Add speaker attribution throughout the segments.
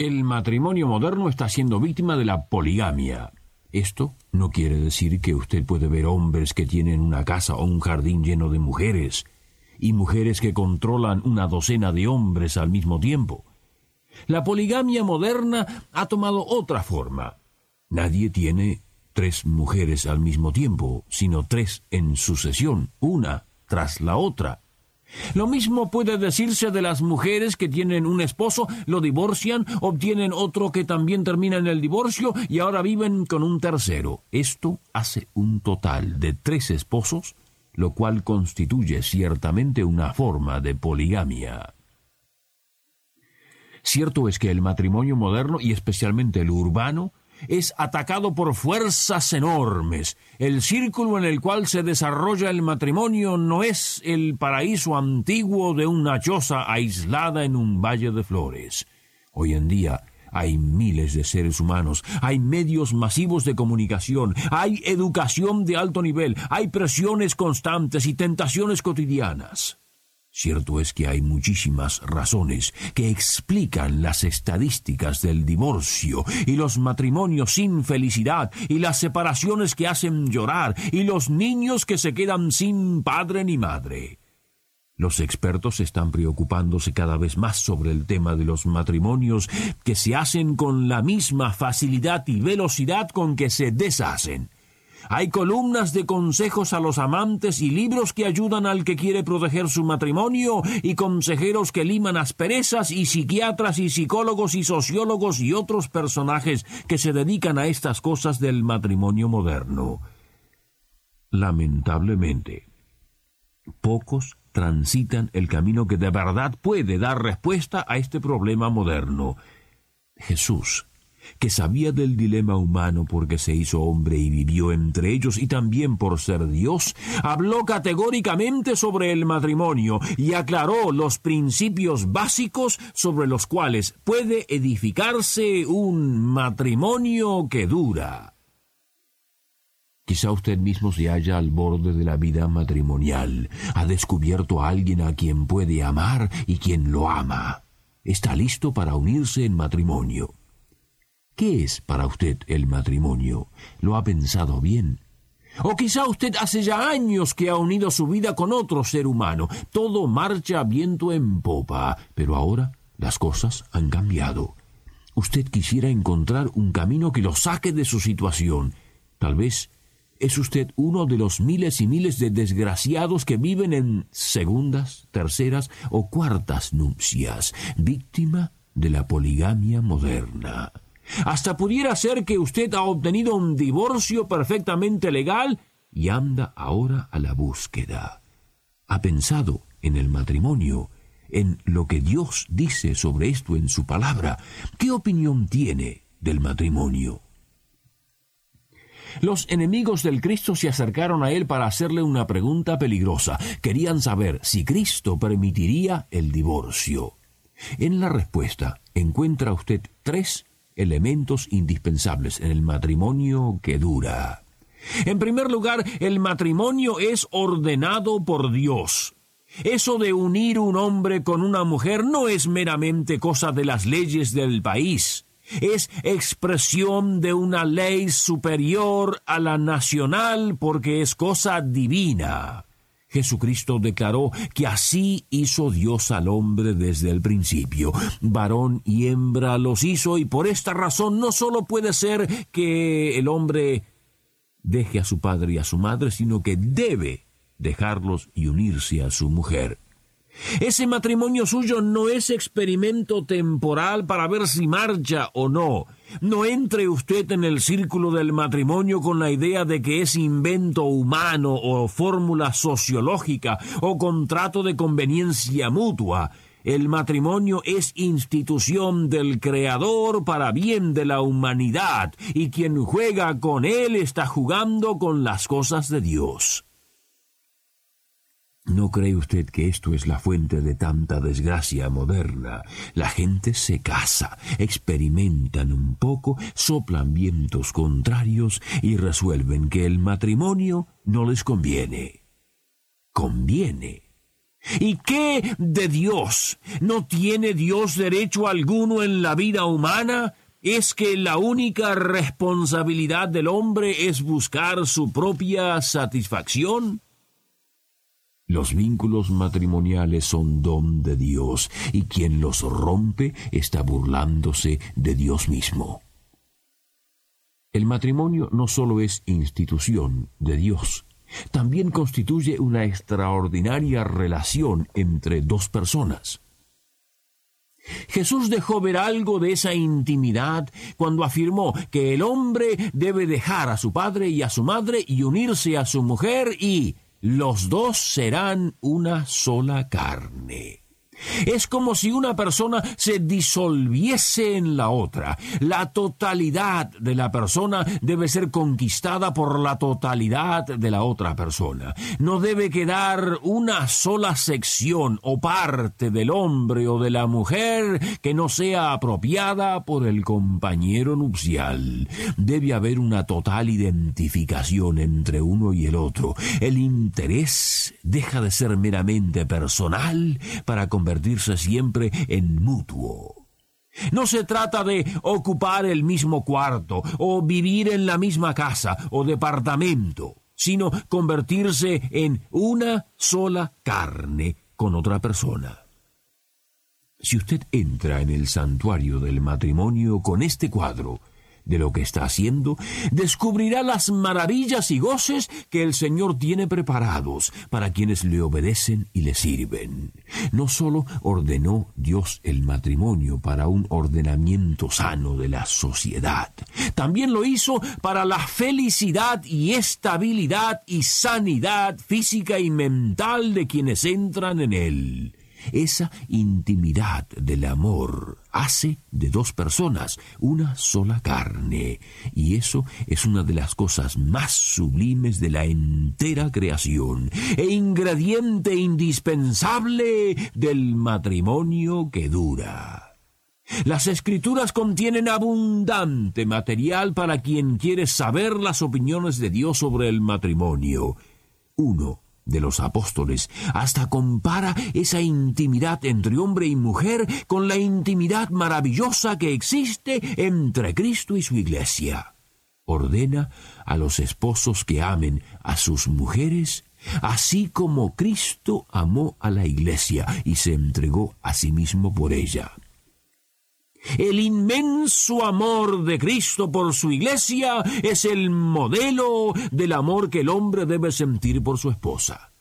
Speaker 1: El matrimonio moderno está siendo víctima de la poligamia. Esto no quiere decir que usted puede ver hombres que tienen una casa o un jardín lleno de mujeres, y mujeres que controlan una docena de hombres al mismo tiempo. La poligamia moderna ha tomado otra forma. Nadie tiene tres mujeres al mismo tiempo, sino tres en sucesión, una tras la otra. Lo mismo puede decirse de las mujeres que tienen un esposo, lo divorcian, obtienen otro que también termina en el divorcio y ahora viven con un tercero. Esto hace un total de tres esposos, lo cual constituye ciertamente una forma de poligamia. Cierto es que el matrimonio moderno, y especialmente el urbano, es atacado por fuerzas enormes. El círculo en el cual se desarrolla el matrimonio no es el paraíso antiguo de una choza aislada en un valle de flores. Hoy en día hay miles de seres humanos, hay medios masivos de comunicación, hay educación de alto nivel, hay presiones constantes y tentaciones cotidianas. Cierto es que hay muchísimas razones que explican las estadísticas del divorcio y los matrimonios sin felicidad y las separaciones que hacen llorar y los niños que se quedan sin padre ni madre. Los expertos están preocupándose cada vez más sobre el tema de los matrimonios que se hacen con la misma facilidad y velocidad con que se deshacen. Hay columnas de consejos a los amantes y libros que ayudan al que quiere proteger su matrimonio y consejeros que liman asperezas y psiquiatras y psicólogos y sociólogos y otros personajes que se dedican a estas cosas del matrimonio moderno. Lamentablemente, pocos transitan el camino que de verdad puede dar respuesta a este problema moderno. Jesús que sabía del dilema humano porque se hizo hombre y vivió entre ellos y también por ser Dios, habló categóricamente sobre el matrimonio y aclaró los principios básicos sobre los cuales puede edificarse un matrimonio que dura. Quizá usted mismo se halla al borde de la vida matrimonial. Ha descubierto a alguien a quien puede amar y quien lo ama. Está listo para unirse en matrimonio. ¿Qué es para usted el matrimonio? ¿Lo ha pensado bien? O quizá usted hace ya años que ha unido su vida con otro ser humano. Todo marcha viento en popa, pero ahora las cosas han cambiado. Usted quisiera encontrar un camino que lo saque de su situación. Tal vez es usted uno de los miles y miles de desgraciados que viven en segundas, terceras o cuartas nupcias, víctima de la poligamia moderna. Hasta pudiera ser que usted ha obtenido un divorcio perfectamente legal y anda ahora a la búsqueda. Ha pensado en el matrimonio, en lo que Dios dice sobre esto en su palabra. ¿Qué opinión tiene del matrimonio? Los enemigos del Cristo se acercaron a él para hacerle una pregunta peligrosa. Querían saber si Cristo permitiría el divorcio. En la respuesta encuentra usted tres elementos indispensables en el matrimonio que dura. En primer lugar, el matrimonio es ordenado por Dios. Eso de unir un hombre con una mujer no es meramente cosa de las leyes del país, es expresión de una ley superior a la nacional porque es cosa divina. Jesucristo declaró que así hizo Dios al hombre desde el principio. Varón y hembra los hizo y por esta razón no solo puede ser que el hombre deje a su padre y a su madre, sino que debe dejarlos y unirse a su mujer. Ese matrimonio suyo no es experimento temporal para ver si marcha o no. No entre usted en el círculo del matrimonio con la idea de que es invento humano o fórmula sociológica o contrato de conveniencia mutua. El matrimonio es institución del Creador para bien de la humanidad, y quien juega con él está jugando con las cosas de Dios. ¿No cree usted que esto es la fuente de tanta desgracia moderna? La gente se casa, experimentan un poco, soplan vientos contrarios y resuelven que el matrimonio no les conviene. Conviene ¿Y qué de Dios? ¿No tiene Dios derecho alguno en la vida humana? ¿Es que la única responsabilidad del hombre es buscar su propia satisfacción? Los vínculos matrimoniales son don de Dios, y quien los rompe está burlándose de Dios mismo. El matrimonio no solo es institución de Dios, también constituye una extraordinaria relación entre dos personas. Jesús dejó ver algo de esa intimidad cuando afirmó que el hombre debe dejar a su padre y a su madre y unirse a su mujer y los dos serán una sola carne. Es como si una persona se disolviese en la otra. La totalidad de la persona debe ser conquistada por la totalidad de la otra persona. No debe quedar una sola sección o parte del hombre o de la mujer que no sea apropiada por el compañero nupcial. Debe haber una total identificación entre uno y el otro. El interés deja de ser meramente personal para convertirse convertirse siempre en mutuo. No se trata de ocupar el mismo cuarto o vivir en la misma casa o departamento, sino convertirse en una sola carne con otra persona. Si usted entra en el santuario del matrimonio con este cuadro, de lo que está haciendo, descubrirá las maravillas y goces que el Señor tiene preparados para quienes le obedecen y le sirven. No sólo ordenó Dios el matrimonio para un ordenamiento sano de la sociedad, también lo hizo para la felicidad y estabilidad y sanidad física y mental de quienes entran en él. Esa intimidad del amor hace de dos personas una sola carne, y eso es una de las cosas más sublimes de la entera creación, e ingrediente indispensable del matrimonio que dura. Las escrituras contienen abundante material para quien quiere saber las opiniones de Dios sobre el matrimonio. Uno de los apóstoles, hasta compara esa intimidad entre hombre y mujer con la intimidad maravillosa que existe entre Cristo y su iglesia. Ordena a los esposos que amen a sus mujeres, así como Cristo amó a la iglesia y se entregó a sí mismo por ella. El inmenso amor de Cristo por su iglesia es el modelo del amor que el hombre debe sentir por su esposa.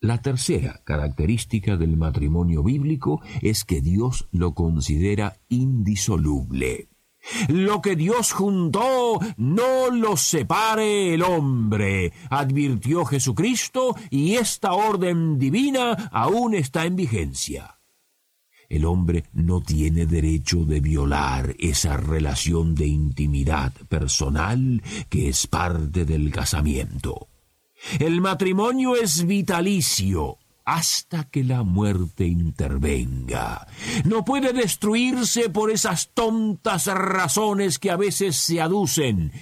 Speaker 1: La tercera característica del matrimonio bíblico es que Dios lo considera indisoluble. Lo que Dios juntó, no lo separe el hombre, advirtió Jesucristo, y esta orden divina aún está en vigencia. El hombre no tiene derecho de violar esa relación de intimidad personal que es parte del casamiento. El matrimonio es vitalicio hasta que la muerte intervenga. No puede destruirse por esas tontas razones que a veces se aducen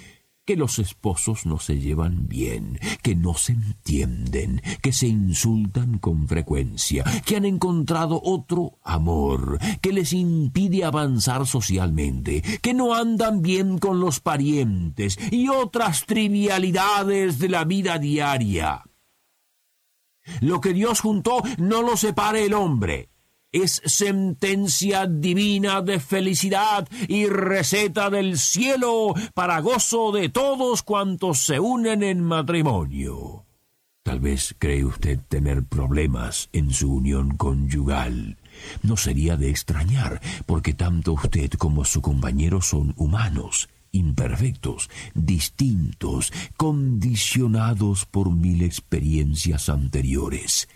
Speaker 1: que los esposos no se llevan bien, que no se entienden, que se insultan con frecuencia, que han encontrado otro amor, que les impide avanzar socialmente, que no andan bien con los parientes y otras trivialidades de la vida diaria. Lo que Dios juntó no lo separe el hombre es sentencia divina de felicidad y receta del cielo para gozo de todos cuantos se unen en matrimonio. Tal vez cree usted tener problemas en su unión conyugal. No sería de extrañar, porque tanto usted como su compañero son humanos, imperfectos, distintos, condicionados por mil experiencias anteriores.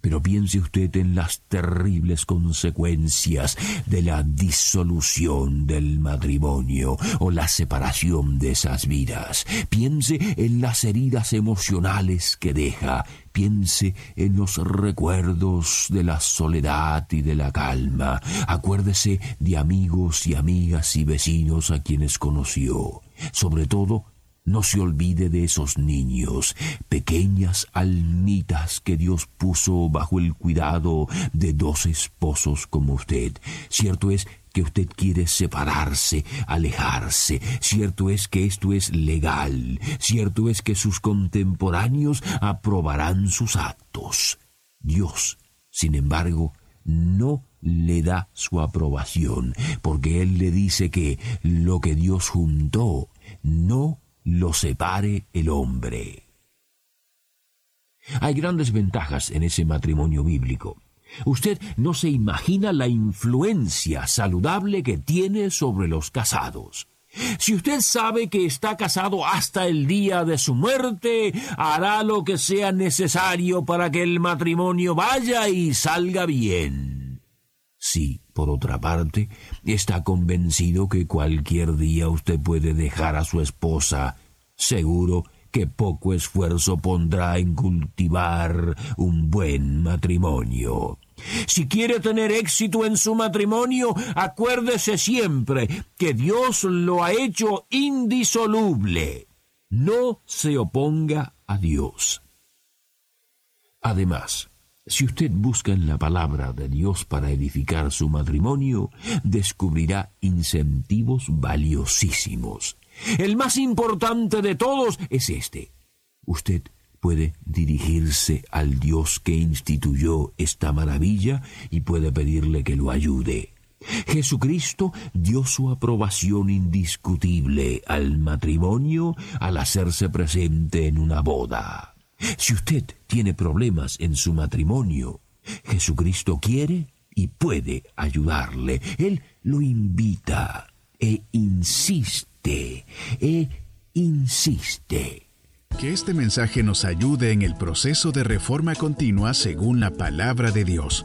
Speaker 1: Pero piense usted en las terribles consecuencias de la disolución del matrimonio o la separación de esas vidas. Piense en las heridas emocionales que deja. Piense en los recuerdos de la soledad y de la calma. Acuérdese de amigos y amigas y vecinos a quienes conoció. Sobre todo, no se olvide de esos niños, pequeñas almitas que Dios puso bajo el cuidado de dos esposos como usted. Cierto es que usted quiere separarse, alejarse. Cierto es que esto es legal. Cierto es que sus contemporáneos aprobarán sus actos. Dios, sin embargo, no le da su aprobación, porque Él le dice que lo que Dios juntó no lo separe el hombre. Hay grandes ventajas en ese matrimonio bíblico. Usted no se imagina la influencia saludable que tiene sobre los casados. Si usted sabe que está casado hasta el día de su muerte, hará lo que sea necesario para que el matrimonio vaya y salga bien. Sí, por otra parte, está convencido que cualquier día usted puede dejar a su esposa. Seguro que poco esfuerzo pondrá en cultivar un buen matrimonio. Si quiere tener éxito en su matrimonio, acuérdese siempre que Dios lo ha hecho indisoluble. No se oponga a Dios. Además, si usted busca en la palabra de Dios para edificar su matrimonio, descubrirá incentivos valiosísimos. El más importante de todos es este. Usted puede dirigirse al Dios que instituyó esta maravilla y puede pedirle que lo ayude. Jesucristo dio su aprobación indiscutible al matrimonio al hacerse presente en una boda. Si usted tiene problemas en su matrimonio, Jesucristo quiere y puede ayudarle. Él lo invita e insiste, e insiste.
Speaker 2: Que este mensaje nos ayude en el proceso de reforma continua según la palabra de Dios.